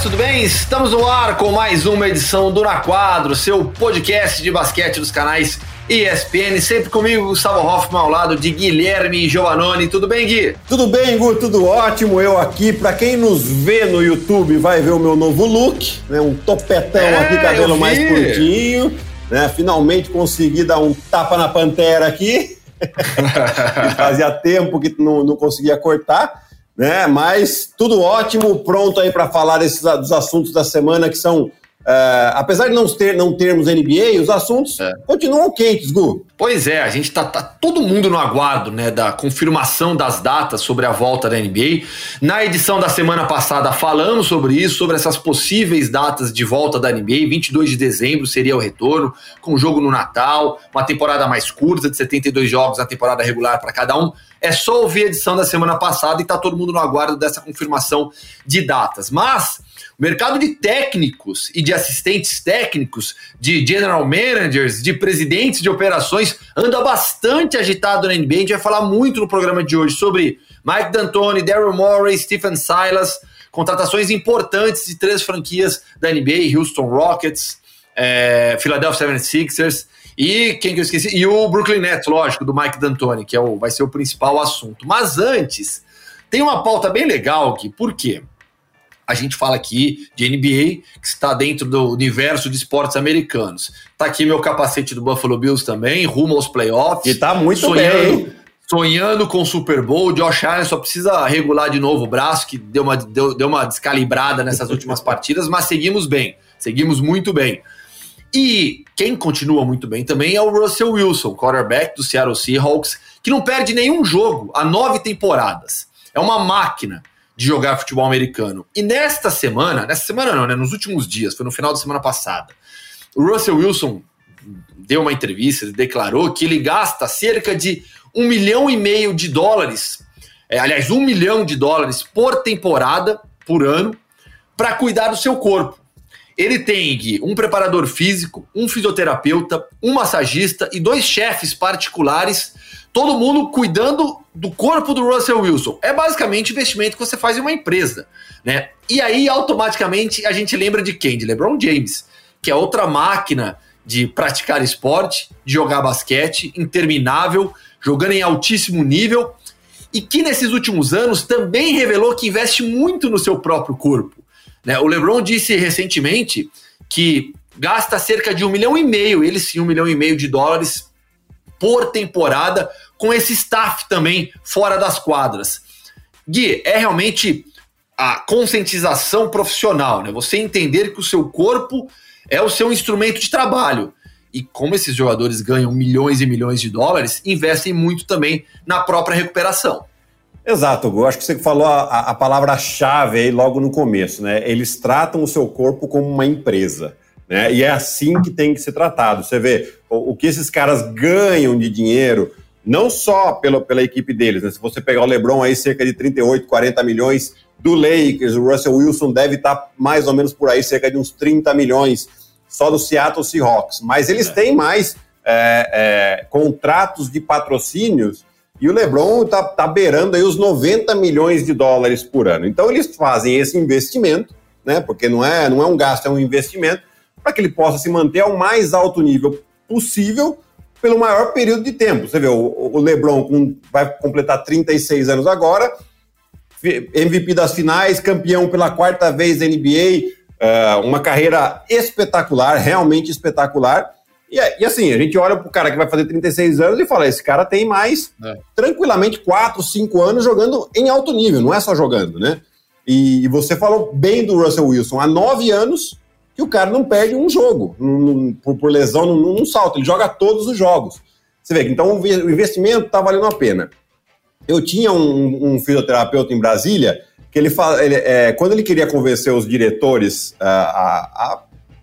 esportes, tudo bem? Estamos no ar com mais uma edição do Na Quadro, seu podcast de basquete dos canais ESPN, sempre comigo, Gustavo Hoffman, ao lado de Guilherme Giovannoni. Tudo bem, Gui? Tudo bem, Gu, tudo ótimo. Eu aqui, para quem nos vê no YouTube, vai ver o meu novo look, né? Um topetão é, aqui, cabelo mais curtinho. Né? Finalmente consegui dar um tapa na pantera aqui. Fazia tempo que não, não conseguia cortar né? Mas tudo ótimo, pronto aí para falar desses dos assuntos da semana que são Uh, apesar de não, ter, não termos NBA, os assuntos é. continuam quentes, Gu. Pois é, a gente tá, tá, todo mundo no aguardo né, da confirmação das datas sobre a volta da NBA. Na edição da semana passada falamos sobre isso, sobre essas possíveis datas de volta da NBA. 22 de dezembro seria o retorno, com jogo no Natal, uma temporada mais curta, de 72 jogos na temporada regular para cada um. É só ouvir a edição da semana passada e tá todo mundo no aguardo dessa confirmação de datas. Mas o mercado de técnicos e de assistentes técnicos, de general managers, de presidentes de operações, anda bastante agitado na NBA. A gente vai falar muito no programa de hoje sobre Mike D'Antoni, Daryl Morey, Stephen Silas, contratações importantes de três franquias da NBA, Houston Rockets, é, Philadelphia 76ers e quem que eu esqueci? E o Brooklyn Nets, lógico, do Mike D'Antoni, que é o, vai ser o principal assunto. Mas antes, tem uma pauta bem legal aqui. Por quê? A gente fala aqui de NBA, que está dentro do universo de esportes americanos. Tá aqui meu capacete do Buffalo Bills também, rumo aos playoffs. E tá muito sonhando, bem. Sonhando com o Super Bowl, o Josh Allen só precisa regular de novo o braço, que deu uma, deu, deu uma descalibrada nessas últimas partidas, mas seguimos bem, seguimos muito bem. E quem continua muito bem também é o Russell Wilson, quarterback do Seattle Seahawks, que não perde nenhum jogo há nove temporadas. É uma máquina de jogar futebol americano. E nesta semana, nessa semana não, né? Nos últimos dias, foi no final da semana passada, o Russell Wilson deu uma entrevista, ele declarou que ele gasta cerca de um milhão e meio de dólares, é, aliás, um milhão de dólares por temporada, por ano, para cuidar do seu corpo. Ele tem um preparador físico, um fisioterapeuta, um massagista e dois chefes particulares todo mundo cuidando do corpo do Russell Wilson. É basicamente investimento que você faz em uma empresa, né? E aí automaticamente a gente lembra de quem? De LeBron James, que é outra máquina de praticar esporte, de jogar basquete, interminável, jogando em altíssimo nível e que nesses últimos anos também revelou que investe muito no seu próprio corpo. Né? O LeBron disse recentemente que gasta cerca de um milhão e meio, ele sim, um milhão e meio de dólares por temporada, com esse staff também fora das quadras. Gui, é realmente a conscientização profissional, né? Você entender que o seu corpo é o seu instrumento de trabalho. E como esses jogadores ganham milhões e milhões de dólares, investem muito também na própria recuperação. Exato, eu acho que você falou a, a palavra-chave aí logo no começo, né? Eles tratam o seu corpo como uma empresa. Né? E é assim que tem que ser tratado. Você vê o, o que esses caras ganham de dinheiro, não só pela, pela equipe deles. Né? Se você pegar o LeBron aí, cerca de 38, 40 milhões do Lakers, o Russell Wilson deve estar mais ou menos por aí, cerca de uns 30 milhões só do Seattle Seahawks. Mas eles é. têm mais é, é, contratos de patrocínios e o LeBron está tá beirando aí os 90 milhões de dólares por ano. Então eles fazem esse investimento, né? Porque não é, não é um gasto, é um investimento para que ele possa se manter ao mais alto nível possível pelo maior período de tempo. Você vê, o, o LeBron com, vai completar 36 anos agora, MVP das finais, campeão pela quarta vez da NBA, uh, é, uma carreira espetacular, realmente espetacular. E, e, assim, a gente olha para o cara que vai fazer 36 anos e fala: esse cara tem mais é. tranquilamente 4, 5 anos jogando em alto nível, não é só jogando, né? E, e você falou bem do Russell Wilson, há 9 anos que o cara não perde um jogo por, por, lesão, num, num salto, ele joga todos os jogos. Você vê que então o investimento está valendo a pena. Eu tinha um, um, fisioterapeuta em Brasília que ele, fala, ele é, quando ele queria convencer os diretores a, a, a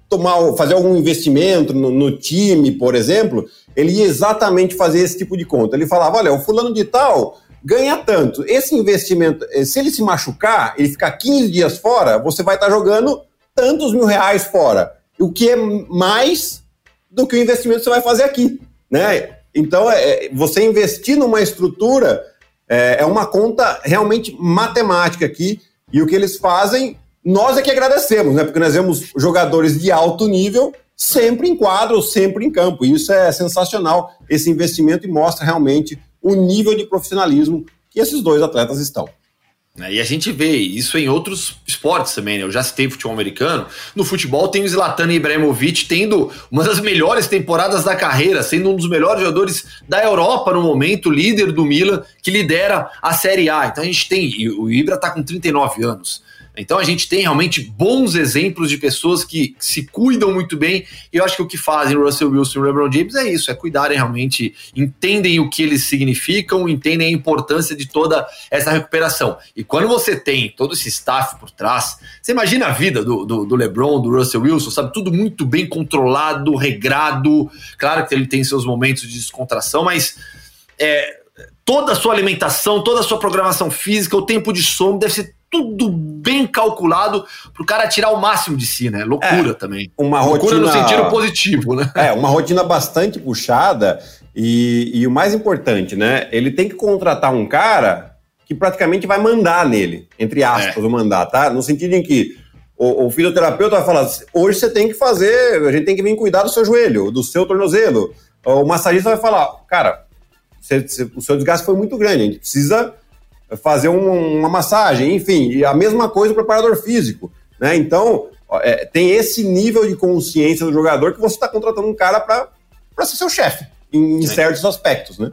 tomar, fazer algum investimento no, no, time, por exemplo, ele ia exatamente fazer esse tipo de conta. Ele falava: olha, o fulano de tal ganha tanto. Esse investimento, eh, se ele se machucar, ele ficar 15 dias fora, você vai estar jogando tantos mil reais fora, o que é mais do que o investimento que você vai fazer aqui, né? Então, é, é, você investir numa estrutura é, é uma conta realmente matemática aqui, e o que eles fazem nós é que agradecemos, né? Porque nós vemos jogadores de alto nível sempre em quadro, sempre em campo. E isso é sensacional, esse investimento, e mostra realmente o nível de profissionalismo que esses dois atletas estão. É, e a gente vê isso em outros esportes também, né? Eu já citei futebol americano. No futebol tem o Zlatan Ibrahimovic tendo uma das melhores temporadas da carreira, sendo um dos melhores jogadores da Europa no momento, líder do Milan, que lidera a Série A. Então a gente tem, o Ibra tá com 39 anos. Então a gente tem realmente bons exemplos de pessoas que se cuidam muito bem. E eu acho que o que fazem o Russell Wilson e o LeBron James é isso: é cuidarem realmente, entendem o que eles significam, entendem a importância de toda essa recuperação. E quando você tem todo esse staff por trás, você imagina a vida do, do, do LeBron, do Russell Wilson, sabe? Tudo muito bem controlado, regrado. Claro que ele tem seus momentos de descontração, mas. É, toda a sua alimentação, toda a sua programação física, o tempo de sono deve ser tudo bem calculado para o cara tirar o máximo de si, né? Loucura é, também. Uma Loucura rotina, no sentido positivo, né? É, uma rotina bastante puxada e, e o mais importante, né? Ele tem que contratar um cara que praticamente vai mandar nele, entre aspas, é. o mandar, tá? No sentido em que o, o fisioterapeuta vai falar: hoje você tem que fazer, a gente tem que vir cuidar do seu joelho, do seu tornozelo. O massagista vai falar: cara, você, você, o seu desgaste foi muito grande, a gente precisa fazer um, uma massagem, enfim, e a mesma coisa o preparador físico, né? Então, é, tem esse nível de consciência do jogador que você está contratando um cara para ser seu chefe, em, em certos aspectos, né?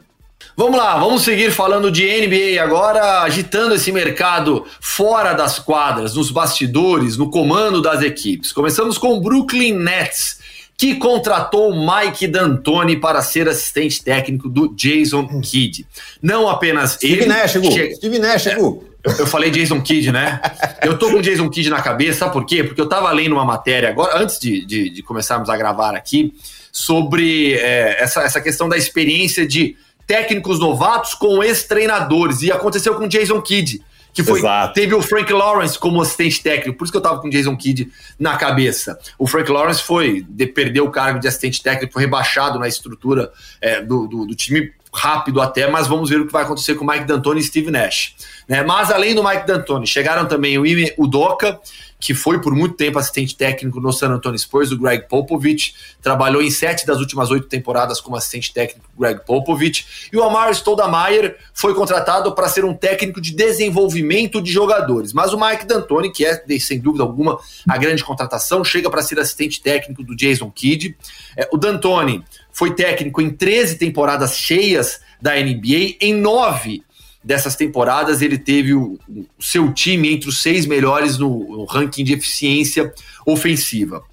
Vamos lá, vamos seguir falando de NBA agora, agitando esse mercado fora das quadras, nos bastidores, no comando das equipes. Começamos com o Brooklyn Nets, que contratou Mike D'Antoni para ser assistente técnico do Jason Kidd. Não apenas Steve ele. Nash, che... Steve Nash, Gu. Eu, eu falei Jason Kidd, né? Eu tô com Jason Kidd na cabeça, sabe por quê? Porque eu tava lendo uma matéria agora, antes de, de, de começarmos a gravar aqui, sobre é, essa, essa questão da experiência de técnicos novatos com ex-treinadores. E aconteceu com Jason Kidd que foi Exato. teve o Frank Lawrence como assistente técnico, por isso que eu tava com o Jason Kidd na cabeça. O Frank Lawrence foi de, perdeu o cargo de assistente técnico, foi rebaixado na estrutura é, do, do, do, time rápido até, mas vamos ver o que vai acontecer com o Mike D'Antoni e Steve Nash. Né? Mas além do Mike D'Antoni, chegaram também o Ime Udoka, que foi por muito tempo assistente técnico no San Antonio Spurs, o Greg Popovich, trabalhou em sete das últimas oito temporadas como assistente técnico Greg Popovich, e o Amar Stoudemire foi contratado para ser um técnico de desenvolvimento de jogadores. Mas o Mike D'Antoni, que é, sem dúvida alguma, a grande contratação, chega para ser assistente técnico do Jason Kidd. É, o D'Antoni foi técnico em 13 temporadas cheias da NBA, em nove dessas temporadas ele teve o, o seu time entre os seis melhores no, no, ranking de eficiência ofensiva.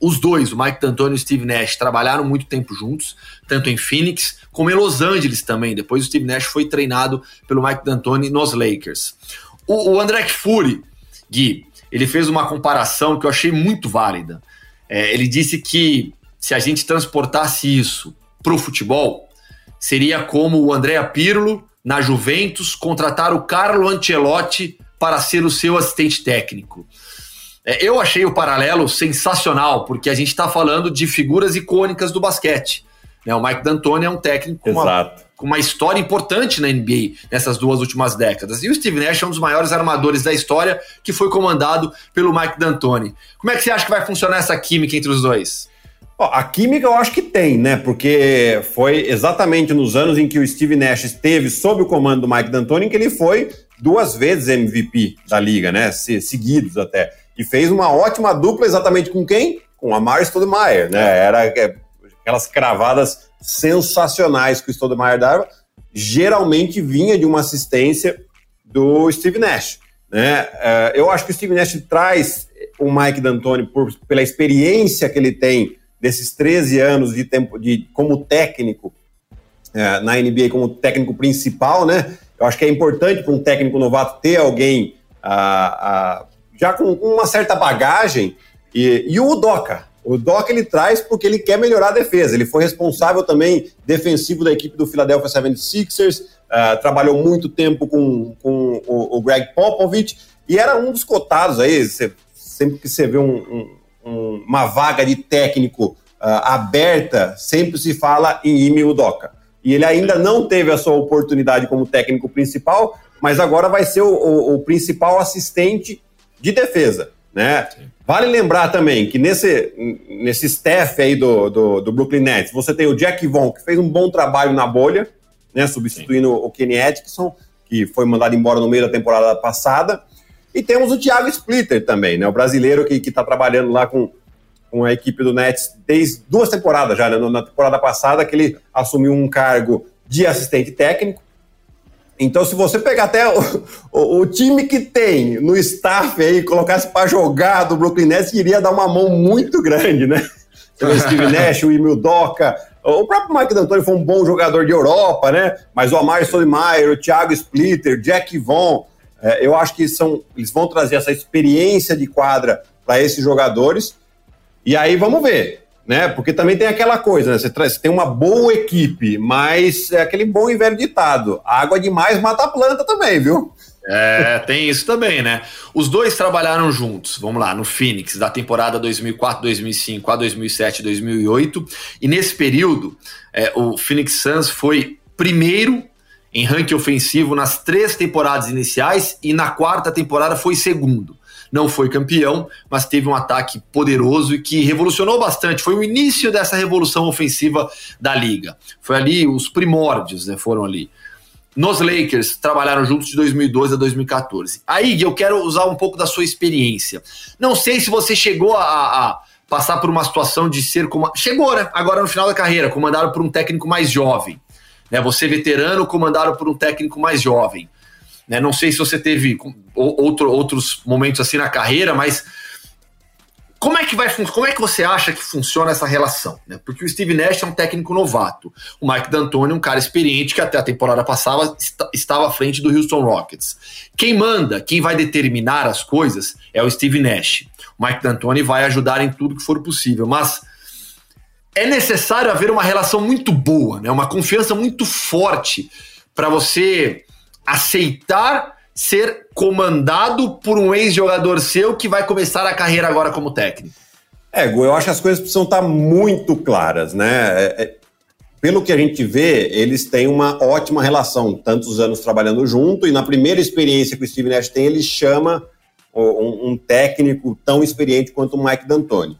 Os dois, o Mike D'Antoni e o Steve Nash, trabalharam muito tempo juntos, tanto em Phoenix como em Los Angeles também. Depois o Steve Nash foi treinado pelo Mike D'Antoni nos Lakers. O, o André Fury, Gui, ele fez uma comparação que eu achei muito válida. É, ele disse que se a gente transportasse isso para o futebol, seria como o André Pirlo na Juventus, contratar o Carlo Ancelotti para ser o seu assistente técnico. É, eu achei o paralelo sensacional, porque a gente está falando de figuras icônicas do basquete. Né? O Mike D'Antoni é um técnico com uma, com uma, história importante na NBA nessas duas últimas décadas. E o Steve Nash é um dos maiores armadores da história, que foi comandado pelo Mike D'Antoni. Como é que você acha que vai funcionar essa química entre os dois? A química eu acho que tem, né? Porque foi exatamente nos anos em que o Steve Nash esteve sob o comando do Mike D'Antoni que ele foi duas vezes MVP da liga, né? Se, seguidos até. E fez uma ótima dupla exatamente com quem? Com a Mar Stoudemire, né? Era é, aquelas cravadas sensacionais que o Stoudemire dava. Geralmente vinha de uma assistência do Steve Nash. Né? É, eu acho que o Steve Nash traz o Mike D'Antoni por, pela experiência que ele tem desses 13 anos de tempo de como técnico é, na NBA como técnico principal, né? Eu acho que é importante para um técnico novato ter alguém já com, uma certa bagagem e, e o Udoca. O Doca ele traz porque ele quer melhorar a defesa. Ele foi responsável também defensivo da equipe do Philadelphia 76ers, uh, trabalhou muito tempo com, com o, o, Greg Popovich e era um dos cotados aí. Você, sempre que você vê um, um um, uma vaga de técnico uh, aberta, sempre se fala em Ime Udoka. E ele ainda não teve a sua oportunidade como técnico principal, mas agora vai ser o, o, o principal assistente de defesa, né? Vale lembrar também que nesse, nesse staff aí do, do, do, Brooklyn Nets, você tem o Jack Vaughn, que fez um bom trabalho na bolha, né? Substituindo Sim. o Kenny Atkinson, que foi mandado embora no meio da temporada passada. E temos o Thiago Splitter também, né? O brasileiro que está trabalhando lá com, com a equipe do Nets desde duas temporadas já, né? Na temporada passada, que ele assumiu um cargo de assistente técnico. Então, se você pegar até o, o, o time que tem no staff aí, colocasse para jogar do Brooklyn Nets, iria dar uma mão muito grande, né? O Steve Nash, o Emil Doca, o próprio Mike D'Antoni foi um bom jogador de Europa, né? Mas o Amar Solimaier, o Thiago Splitter, Jack Vaughn, é, eu acho que são, eles vão trazer essa experiência de quadra para esses jogadores. E aí vamos ver, né? Porque também tem aquela coisa, né? Você, traz, você tem uma boa equipe, mas é aquele bom e velho ditado: água demais mata a planta também, viu? É, tem isso também, né? Os dois trabalharam juntos, vamos lá, no Phoenix, da temporada 2004-2005 a 2007-2008. E nesse período, é, o Phoenix Suns foi primeiro em ranking ofensivo nas três temporadas iniciais e na quarta temporada foi segundo. Não foi campeão, mas teve um ataque poderoso e que revolucionou bastante. Foi o início dessa revolução ofensiva da liga. Foi ali os primórdios, né? Foram ali. Nos Lakers trabalharam juntos de 2012 a 2014. Aí eu quero usar um pouco da sua experiência. Não sei se você chegou a, a passar por uma situação de ser como chegou, né? Agora no final da carreira, comandado por um técnico mais jovem. Né? Você veterano comandado por um técnico mais jovem. Né? Não sei se você teve outro, outros momentos assim na carreira, mas como é que vai como é que você acha que funciona essa relação? Né? Porque o Steve Nash é um técnico novato, o Mike D'Antoni é um cara experiente que até a temporada passada estava à frente do Houston Rockets. Quem manda, quem vai determinar as coisas é o Steve Nash. O Mike D'Antoni vai ajudar em tudo que for possível, mas é necessário haver uma relação muito boa, né? uma confiança muito forte para você aceitar ser comandado por um ex-jogador seu que vai começar a carreira agora como técnico. É, Gu, eu acho que as coisas precisam estar muito claras, né? É, é, pelo que a gente vê, eles têm uma ótima relação, tantos anos trabalhando junto, e na primeira experiência que o Steve Nash tem, ele chama um, um técnico tão experiente quanto o Mike D'Antoni.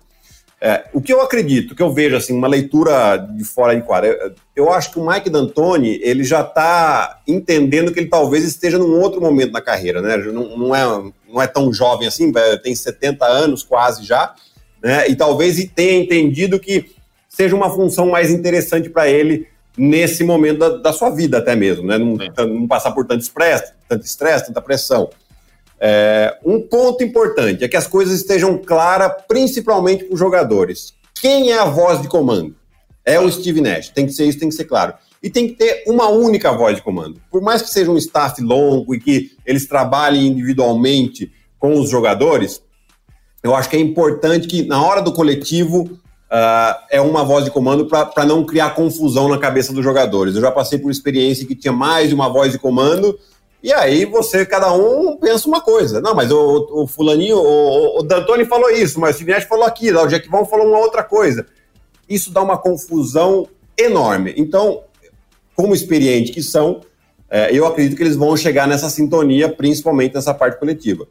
É, o que eu acredito, que eu vejo assim, uma leitura de fora de quadra, eu, eu acho que o Mike D'Antoni ele já está entendendo que ele talvez esteja num outro momento na carreira, né? Não, não, é, não é tão jovem assim, tem 70 anos quase já, né? E talvez tenha entendido que seja uma função mais interessante para ele nesse momento da, da, sua vida até mesmo, né? Não, não passar por tanto estresse, tanto estresse, tanta pressão. É, um ponto importante é que as coisas estejam claras, principalmente para os jogadores. Quem é a voz de comando? É o Steve Nash. Tem que ser isso, tem que ser claro. E tem que ter uma única voz de comando. Por mais que seja um staff longo e que eles trabalhem individualmente com os jogadores, eu acho que é importante que na hora do coletivo uh, é uma voz de comando para não criar confusão na cabeça dos jogadores. Eu já passei por experiência que tinha mais de uma voz de comando e aí você, cada um pensa uma coisa. Não, mas o, o fulaninho, o, o D'Antoni falou isso, mas o Silvinete falou aquilo, o Jack Vaughn falou uma outra coisa. Isso dá uma confusão enorme. Então, como experiente que são, é, eu acredito que eles vão chegar nessa sintonia, principalmente nessa parte coletiva.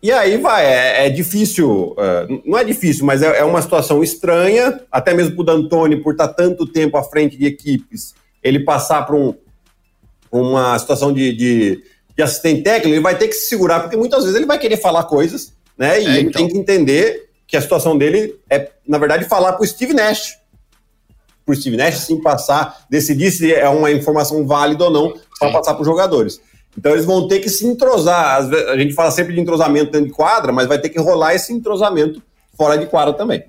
E aí vai, é, é difícil, é, não é difícil, mas é, é, uma situação estranha, até mesmo para o D'Antoni, por estar tanto tempo à frente de equipes, ele passar para um, uma situação de, de, de, assistente técnico, ele vai ter que se segurar, porque muitas vezes ele vai querer falar coisas, né? E é, ele então. tem que entender que a situação dele é, na verdade, falar para o Steve Nash. Para o Steve Nash, sim, passar, decidir se é uma informação válida ou não, para passar para os jogadores. Então eles vão ter que se entrosar. A gente fala sempre de entrosamento dentro de quadra, mas vai ter que rolar esse entrosamento fora de quadra também.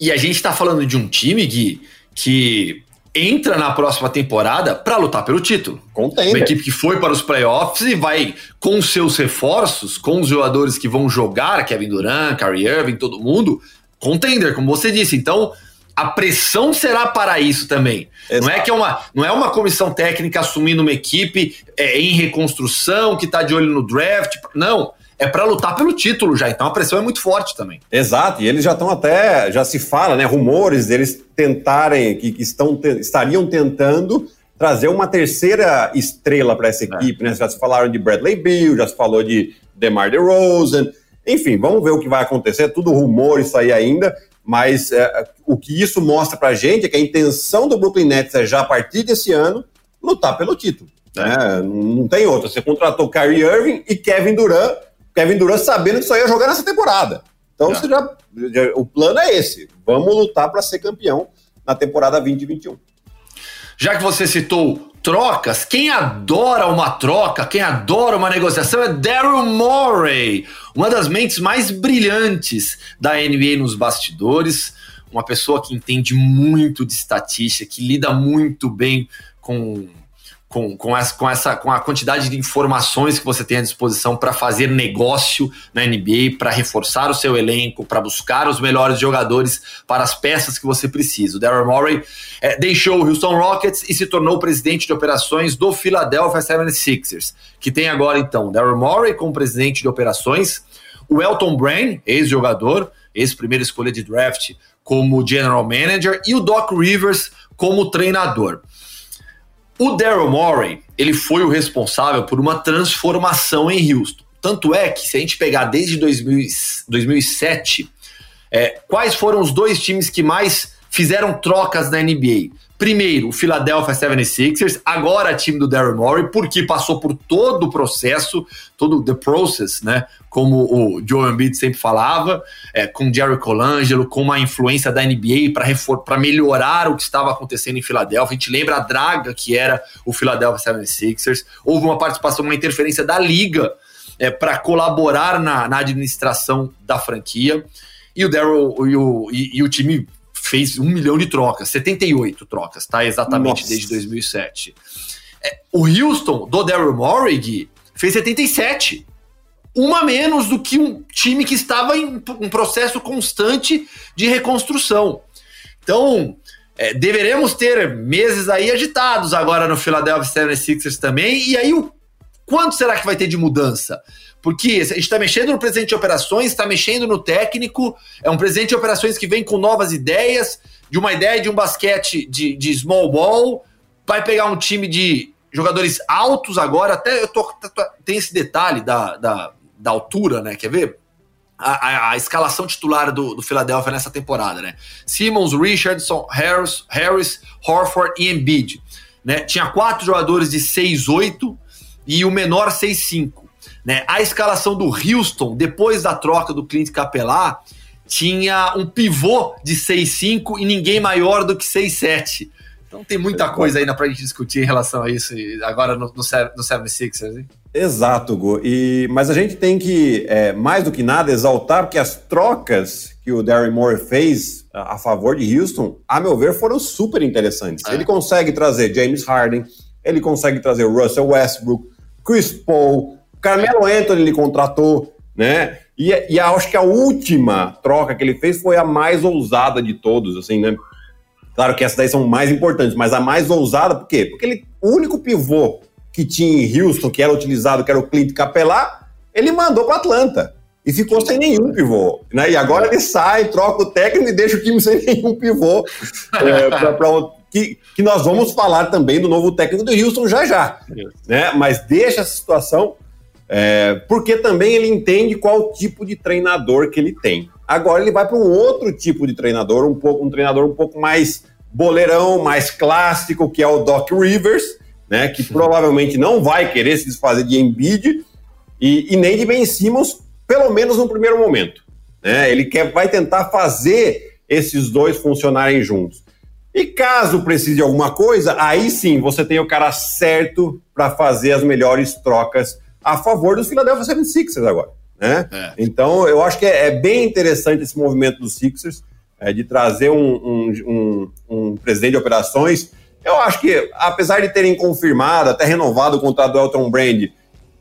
E a gente está falando de um time, Gui, que entra na próxima temporada para lutar pelo título. Contender. Uma equipe que foi para os playoffs e vai com seus reforços, com os jogadores que vão jogar, Kevin Durant, Kyrie Irving, todo mundo, contender, como você disse. Então, a pressão será para isso também. Exato. Não é que é uma, não é uma comissão técnica assumindo uma equipe é, em reconstrução que está de olho no draft. Não é para lutar pelo título já, então a pressão é muito forte também. Exato, e eles já estão até, já se fala, né, rumores deles tentarem, que, que estão, estariam tentando trazer uma terceira estrela para essa é. equipe, é. né? Já se falaram de Bradley Bill, já se falou de, DeMar DeRozan. Enfim, vamos ver o que vai acontecer. Tudo rumor isso aí ainda. Mas é, o que isso mostra pra gente é que a intenção do Brooklyn Nets é já a partir desse ano lutar pelo título. Né? Não tem outra. Você contratou Kyrie Irving e Kevin Durant. Kevin Durant sabendo que só ia jogar nessa temporada. Então já, já, o plano é esse. Vamos lutar para ser campeão na temporada 2021. Já que você citou trocas, quem adora uma troca, quem adora uma negociação é Daryl Morey, uma das mentes mais brilhantes da NBA nos bastidores, uma pessoa que entende muito de estatística, que lida muito bem com com, com, essa, com, essa, com a quantidade de informações que você tem à disposição para fazer negócio na NBA, para reforçar o seu elenco, para buscar os melhores jogadores para as peças que você precisa. O Daryl Morey é, deixou o Houston Rockets e se tornou presidente de operações do Philadelphia 76ers, que tem agora então Daryl Morey como presidente de operações, o Elton Brand, ex-jogador, ex-primeira escolha de draft, como general manager, e o Doc Rivers como treinador. O Daryl Morey, ele foi o responsável por uma transformação em Houston. Tanto é que, se a gente pegar desde 2000, 2007, é, quais foram os dois times que mais fizeram trocas na NBA? Primeiro, o Philadelphia 76ers, agora time do Daryl Morey, porque passou por todo o processo, todo the process, né? Como o Joe Embiid sempre falava, é, com Jerry Colangelo, com uma influência da NBA para melhorar o que estava acontecendo em Filadélfia. A gente lembra a draga que era o Philadelphia 76ers. Houve uma participação, uma interferência da liga é, para colaborar na, na, administração da franquia. E o Daryl e o, e, e o time fez um milhão de trocas, 78 trocas, tá? Exatamente Nossa. desde 2007. É, o Houston, do Daryl Morey, fez 77. Uma menos do que um time que estava em um processo constante de reconstrução. Então, é, deveremos ter meses aí agitados agora no Philadelphia 76ers também. E aí, o quanto será que vai ter de mudança? Porque a gente está mexendo no presidente de operações, está mexendo no técnico, é um presidente de operações que vem com novas ideias, de uma ideia de um basquete de, de small ball, vai pegar um time de jogadores altos agora, até eu tô, tem esse detalhe da, da, da altura, né? Quer ver? A, a, a, escalação titular do, do Philadelphia nessa temporada, né? Simmons, Richardson, Harris, Harris Horford e Embiid. Né? Tinha quatro jogadores de 6'8 e o menor 6'5. Né? A escalação do Houston, depois da troca do Clint Capelá, tinha um pivô de 6'5 e ninguém maior do que 6'7. Então tem muita coisa ainda para a gente discutir em relação a isso agora no, no, no 76ers. Hein? Exato, Gu. E, mas a gente tem que, é, mais do que nada, exaltar porque as trocas que o Darren Moore fez a, a favor de Houston, a meu ver, foram super interessantes. É. Ele consegue trazer James Harden, ele consegue trazer Russell Westbrook, Chris Paul, Carmelo Anthony ele contratou, né? E, e acho que a última troca que ele fez foi a mais ousada de todos, assim, né? Claro que essas daí são mais importantes, mas a mais ousada, por quê? Porque ele, o único pivô que tinha em Houston, que era utilizado, que era o Clint Capelá, ele mandou para Atlanta. E ficou sem nenhum pivô. Né? E agora ele sai, troca o técnico e deixa o time sem nenhum pivô. é, pra, pra, que, que nós vamos falar também do novo técnico do Houston já já. Né? Mas deixa essa situação é, porque também ele entende qual tipo de treinador que ele tem. Agora ele vai para um outro tipo de treinador, um pouco um treinador um pouco mais boleirão, mais clássico, que é o Doc Rivers, né, que provavelmente não vai querer se desfazer de Embiid e, e nem de Ben Simmons, pelo menos no primeiro momento. Né? Ele quer, vai tentar fazer esses dois funcionarem juntos. E caso precise de alguma coisa, aí sim você tem o cara certo para fazer as melhores trocas a favor dos Philadelphia 76ers agora. Né? É. Então, eu acho que é, é, bem interessante esse movimento dos Sixers, é, de trazer um, um, um, um, presidente de operações. Eu acho que, apesar de terem confirmado, até renovado o contrato do Elton Brand,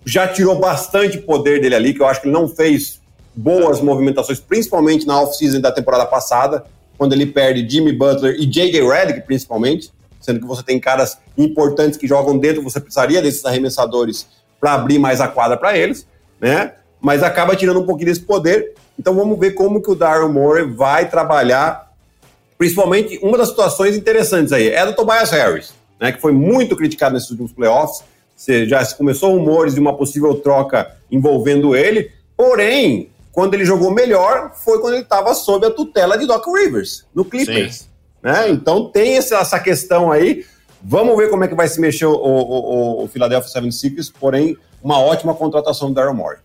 já tirou bastante poder dele ali, que eu acho que ele não fez boas movimentações, principalmente na off-season da temporada passada, quando ele perde Jimmy Butler e J.J. Redick, principalmente, sendo que você tem caras importantes que jogam dentro, você precisaria desses arremessadores para abrir mais a quadra para eles, né? Mas acaba tirando um pouquinho desse poder. Então vamos ver como que o Daryl Morey vai trabalhar, principalmente uma das situações interessantes aí é do Tobias Harris, né? Que foi muito criticado nesses últimos playoffs. Você já começou rumores de uma possível troca envolvendo ele, porém, quando ele jogou melhor foi quando ele estava sob a tutela de Doc Rivers, no Clippers. Né? Então tem essa questão aí. Vamos ver como é que vai se mexer o, o, o Philadelphia 76ers, porém, uma ótima contratação do Daryl Morey.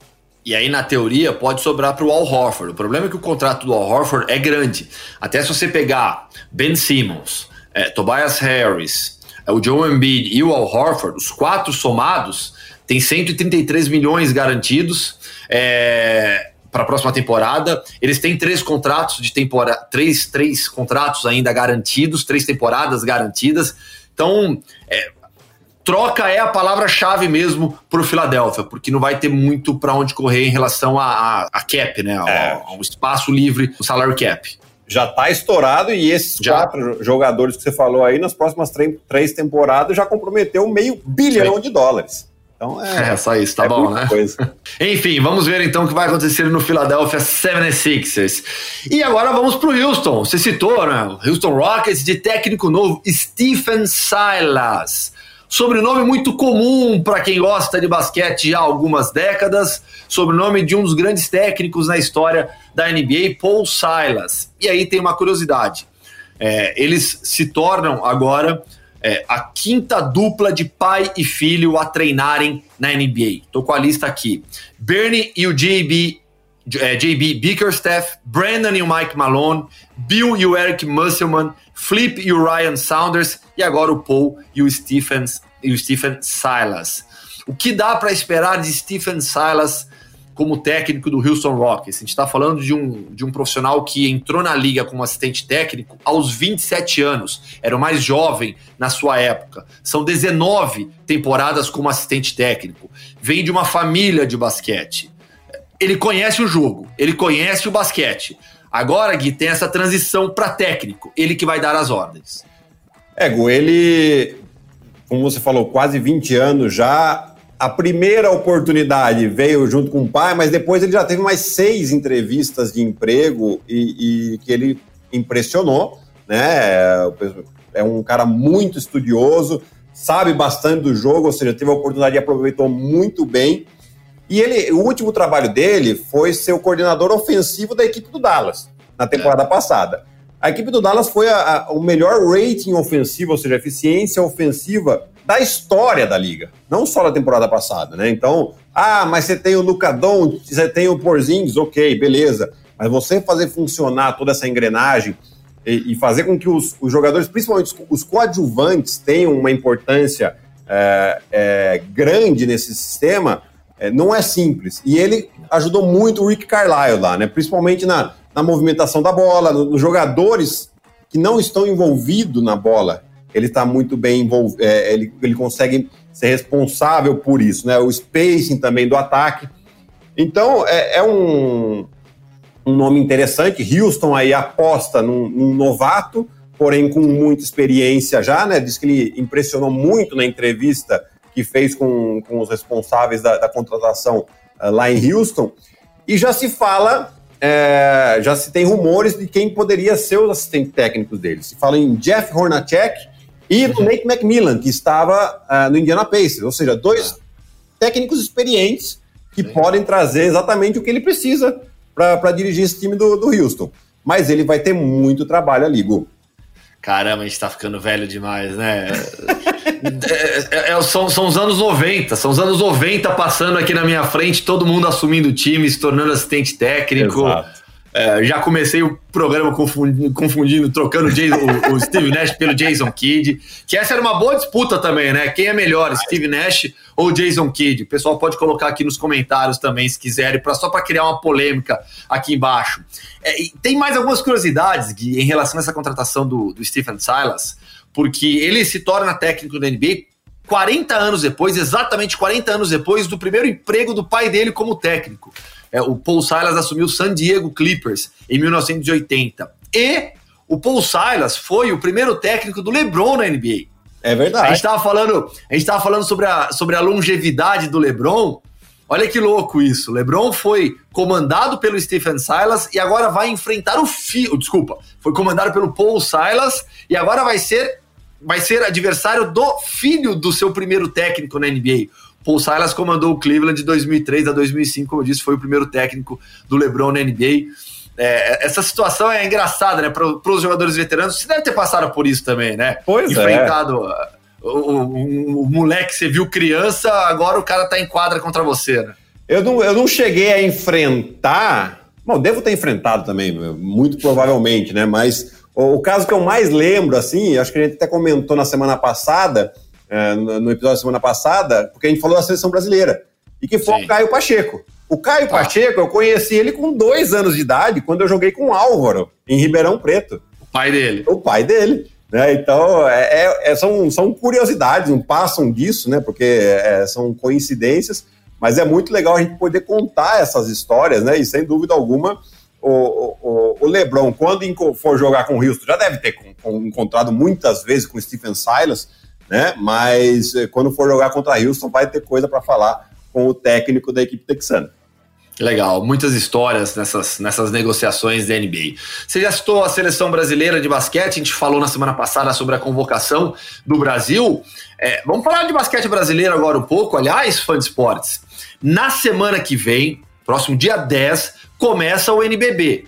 E aí, na teoria, pode sobrar para o Al Horford. O problema é que o contrato do Al Horford é grande. Até se você pegar Ben Simmons, é, Tobias Harris, é, o Joe Embiid e o Al Horford, os quatro somados, tem 133 milhões garantidos. É, para a próxima temporada. Eles têm três contratos de temporada, três, três contratos ainda garantidos, três temporadas garantidas. Então, é, troca é a palavra-chave mesmo para o Philadelphia, porque não vai ter muito para onde correr em relação a, a, a cap, né? Ao, é. ao, espaço livre, o salário cap. Já está estourado e esses já. quatro jogadores que você falou aí nas próximas três temporadas já comprometeu meio bilhão de dólares. Então é, é só isso, tá é bom, né? Coisa. Enfim, vamos ver então o que vai acontecer no Philadelphia 76ers. E agora vamos pro Houston. Você citou, né? O Houston Rockets de técnico novo, Stephen Silas. Sobrenome muito comum para quem gosta de basquete há algumas décadas. Sobrenome de um dos grandes técnicos na história da NBA, Paul Silas. E aí tem uma curiosidade. É, eles se tornam agora é, a quinta dupla de pai e filho a treinarem na NBA. Tô com a lista aqui. Bernie e o JB, é, JB Bickerstaff, Brandon e o Mike Malone, Bill e o Eric Musselman, Flip e o Ryan Saunders e agora o Paul e o Stephen, e o Stephen Silas. O que dá para esperar de Stephen Silas como técnico do Houston Rockets. A gente está falando de um, de um profissional que entrou na liga como assistente técnico aos 27 anos, era o mais jovem na sua época. São 19 temporadas como assistente técnico. Vem de uma família de basquete. Ele conhece o jogo, ele conhece o basquete. Agora, Gui, tem essa transição para técnico, ele que vai dar as ordens. É, Gu, ele, como você falou, quase 20 anos já a primeira oportunidade veio junto com o pai, mas depois ele já teve mais seis entrevistas de emprego e, e que ele impressionou, né? É um cara muito estudioso, sabe bastante do jogo, ou seja, teve a oportunidade e aproveitou muito bem. E ele, o último trabalho dele foi ser o coordenador ofensivo da equipe do Dallas na temporada é. passada. A equipe do Dallas foi a, a, o melhor rating ofensivo, ou seja, eficiência ofensiva da história da liga, não só da temporada passada, né? Então, ah, mas você tem o Lucadon, você tem o Porzingis, ok, beleza. Mas você fazer funcionar toda essa engrenagem e, e fazer com que os, os, jogadores, principalmente os, coadjuvantes, tenham uma importância é, é, grande nesse sistema, é, não é simples. E ele ajudou muito o Rick Carlisle lá, né? Principalmente na, na movimentação da bola, nos jogadores que não estão envolvidos na bola ele está muito bem envolvido, é, ele, ele consegue ser responsável por isso, né? O spacing também do ataque. Então, é, é um, um nome interessante. Houston aí aposta num, num, novato, porém com muita experiência já, né? Diz que ele impressionou muito na entrevista que fez com, com os responsáveis da, da contratação uh, lá em Houston. E já se fala, é, já se tem rumores de quem poderia ser os assistentes técnicos dele. Se fala em Jeff Hornacek, e do Nate McMillan, que estava uh, no Indiana Pacers, ou seja, dois técnicos experientes que Sim. podem trazer exatamente o que ele precisa para dirigir esse time do, do Houston. Mas ele vai ter muito trabalho ali, Gu. Caramba, a gente tá ficando velho demais, né? é, é, é, são, são os anos 90, são os anos 90 passando aqui na minha frente, todo mundo assumindo o time, se tornando assistente técnico. Exato. É, já comecei o programa confundindo, confundindo trocando Jason, o, o, Steve Nash pelo Jason Kidd, que essa era uma boa disputa também, né? Quem é melhor, Steve Nash ou Jason Kidd? O pessoal pode colocar aqui nos comentários também, se quiserem, pra, só para criar uma polêmica aqui embaixo. É, tem mais algumas curiosidades, Gui, em relação a essa contratação do, do Stephen Silas, porque ele se torna técnico da NBA 40 anos depois, exatamente 40 anos depois do primeiro emprego do pai dele como técnico. É, o Paul Silas assumiu o San Diego Clippers em 1980. E o Paul Silas foi o primeiro técnico do LeBron na NBA. É verdade. A gente estava falando, a gente tava falando sobre, a, sobre a longevidade do LeBron. Olha que louco isso. LeBron foi comandado pelo Stephen Silas e agora vai enfrentar o filho. Desculpa, foi comandado pelo Paul Silas e agora vai ser vai ser adversário do filho do seu primeiro técnico na NBA. Paul Silas comandou o Cleveland de 2003 a 2005, como eu disse, foi o primeiro técnico do LeBron na NBA. É, essa situação é engraçada, né? Para os jogadores veteranos, você deve ter passado por isso também, né? Pois Enfrentado é. o, o, o, moleque que você viu criança, agora o cara tá em quadra contra você, né? Eu não, eu não cheguei a enfrentar. Bom, devo ter enfrentado também, muito provavelmente, né? Mas o, caso que eu mais lembro, assim, acho que a gente até comentou na semana passada, é, no, episódio da semana passada, porque a gente falou da seleção brasileira, e que foi Sim. o Caio Pacheco. O Caio ah. Pacheco, eu conheci ele com dois anos de idade, quando eu joguei com o Álvaro, em Ribeirão Preto. O pai dele. O pai dele. Né? Então, é, é, é são, são curiosidades, não passam disso, né? Porque é, são coincidências, mas é muito legal a gente poder contar essas histórias, né? E sem dúvida alguma, o, o, o LeBron, quando for jogar com o Houston, já deve ter encontrado muitas vezes com o Stephen Silas, né? Mas eh, quando for jogar contra o Houston, vai ter coisa para falar com o técnico da equipe texana. Legal, muitas histórias nessas, nessas negociações da NBA. Você já citou a seleção brasileira de basquete, a gente falou na semana passada sobre a convocação do Brasil. É, vamos falar de basquete brasileiro agora um pouco. Aliás, fã de esportes, na semana que vem, próximo dia 10, começa o NBB.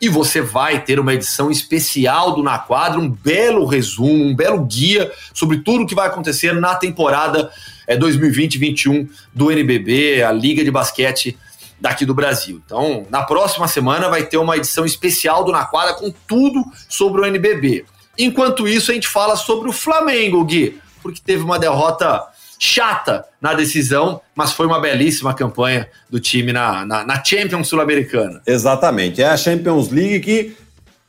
E você vai ter uma edição especial do Na Quadra, um belo resumo, um belo guia sobre tudo o que vai acontecer na temporada é, 2020-21 do NBB, a Liga de Basquete daqui do Brasil. Então, na próxima semana vai ter uma edição especial do Na Quadra com tudo sobre o NBB. Enquanto isso, a gente fala sobre o Flamengo, Gui, porque teve uma derrota chata na decisão, mas foi uma belíssima campanha do time na, na, na Champions Sul-Americana. Exatamente. É a Champions League que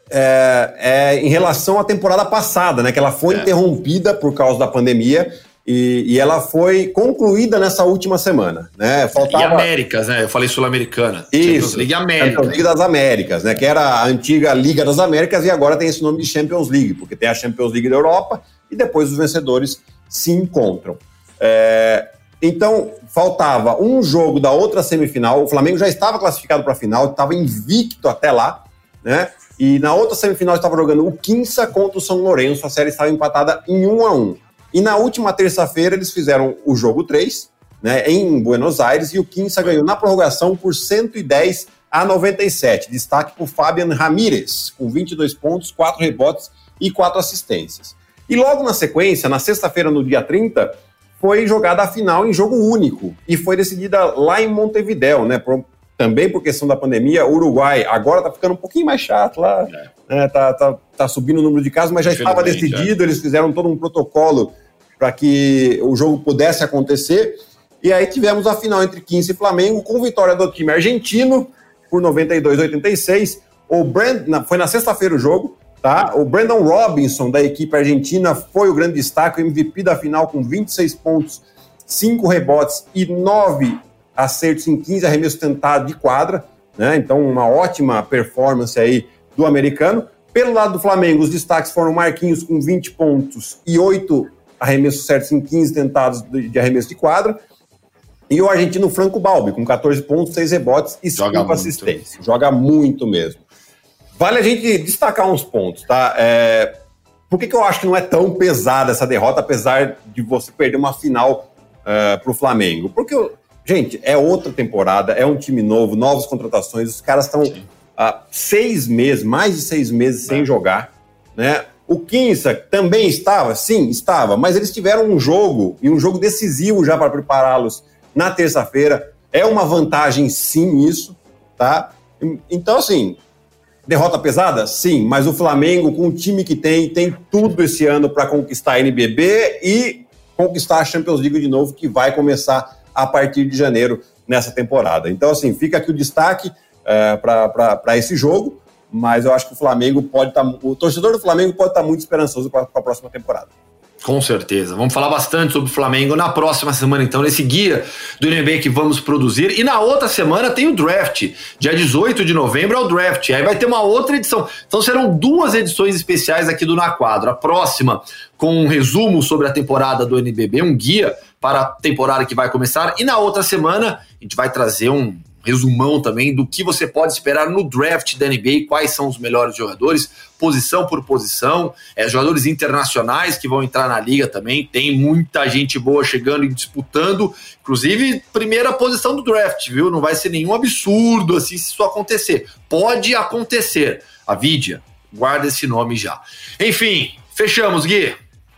é, é, em relação à temporada passada, né? Que ela foi é. interrompida por causa da pandemia. E, e, ela foi concluída nessa última semana, né? Faltava... E Américas, né? Eu falei Sul-Americana. Isso. Liga América. Liga das Américas, né? Que era a antiga Liga das Américas e agora tem esse nome de Champions League, porque tem a Champions League da Europa e depois os vencedores se encontram. É... Então, faltava um jogo da outra semifinal. O Flamengo já estava classificado para a final, estava invicto até lá, né? E na outra semifinal estava jogando o Quinça contra o São Lourenço. A série estava empatada em 1 a 1 e na última terça-feira eles fizeram o jogo 3, né, em Buenos Aires, e o Quinça ganhou na prorrogação por 110 a 97. Destaque para o Fabian Ramírez, com 22 pontos, 4 rebotes e 4 assistências. E logo na sequência, na sexta-feira, no dia 30, foi jogada a final em jogo único e foi decidida lá em Montevidéu, né? Por, também por questão da pandemia, o Uruguai agora tá ficando um pouquinho mais chato lá, é. né? tá, tá, tá subindo o número de casos, mas já estava decidido, é. eles fizeram todo um protocolo para que o jogo pudesse acontecer. E aí tivemos a final entre 15 e Flamengo, com vitória do time argentino por 92 a 86. O Brand, foi na sexta-feira o jogo, tá? O Brandon Robinson, da equipe argentina, foi o grande destaque, o MVP da final, com 26 pontos, 5 rebotes e 9 acertos em 15 arremessos tentados de quadra, né? Então, uma ótima performance aí do americano. Pelo lado do Flamengo, os destaques foram Marquinhos com 20 pontos e 8 arremessos certos em 15 tentados de arremesso de quadra. E o argentino Franco Balbi, com 14 pontos, 6 rebotes e 5 assistências. Joga muito mesmo. Vale a gente destacar uns pontos, tá? É... Por que, que eu acho que não é tão pesada essa derrota, apesar de você perder uma final uh, é, para o Flamengo? Porque, gente, é outra temporada, é um time novo, novas contratações, os caras estão há seis meses, mais de seis meses sem é. jogar, né? O Kinsa também estava? Sim, estava, mas eles tiveram um jogo e um jogo decisivo já para prepará-los na terça-feira. É uma vantagem, sim, isso, tá? Então, assim, derrota pesada? Sim, mas o Flamengo, com o time que tem, tem tudo esse ano para conquistar a NBB e conquistar a Champions League de novo, que vai começar a partir de janeiro nessa temporada. Então, assim, fica aqui o destaque é, para esse jogo mas eu acho que o Flamengo pode estar. Tá, o torcedor do Flamengo pode estar tá muito esperançoso para a próxima temporada. Com certeza. Vamos falar bastante sobre o Flamengo na próxima semana, então, nesse guia do NBA que vamos produzir. E na outra semana tem o draft. Dia 18 de novembro é o draft. Aí vai ter uma outra edição. Então serão duas edições especiais aqui do Na Quadro. A próxima com um resumo sobre a temporada do NBB, um guia para a temporada que vai começar. E na outra semana a gente vai trazer um resumão também do que você pode esperar no draft da NBA, quais são os melhores jogadores, posição por posição, é, jogadores internacionais que vão entrar na liga também, tem muita gente boa chegando e disputando, inclusive primeira posição do draft, viu? Não vai ser nenhum absurdo assim se isso acontecer. Pode acontecer. A Vidia, guarda esse nome já. Enfim, fechamos, Gui.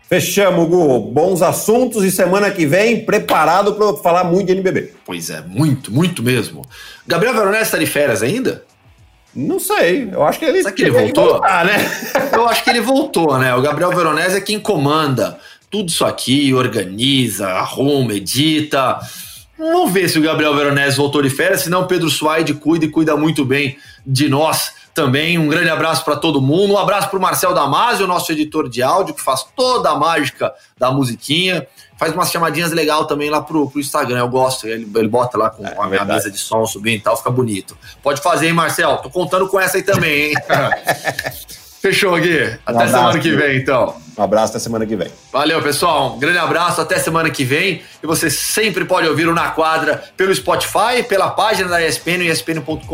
Fechamos, Gu. Bons assuntos e semana que vem preparado para falar muito de NBB. Pois é, muito, muito mesmo. Gabriel Veronese está de férias ainda? Não sei, eu acho que ele. Será que ele voltou? Voltar, né? eu acho que ele voltou, né? O Gabriel Veronese é quem comanda tudo isso aqui, organiza, arruma, edita. Vamos ver se o Gabriel Veronese voltou de férias, senão o Pedro Suaide cuida e cuida muito bem de nós também. Um grande abraço para todo mundo. Um abraço para o Marcel Damasio, nosso editor de áudio, que faz toda a mágica da musiquinha. Faz umas chamadinhas legal também lá pro, pro Instagram. Eu gosto. Ele, ele bota lá com, é, a mesa de som subindo e tal, fica bonito. Pode fazer, hein, Marcel? Tô contando com essa aí também, hein? Fechou, Gui. Até um semana que vem, então. Um abraço até semana que vem. Valeu, pessoal. Um grande abraço. Até semana que vem. E você sempre pode ouvir o Na Quadra pelo Spotify, pela página da ESPN, espn.com.br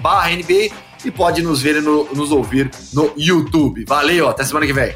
barra NBA e pode nos ver e no, nos ouvir no YouTube. Valeu, até semana que vem.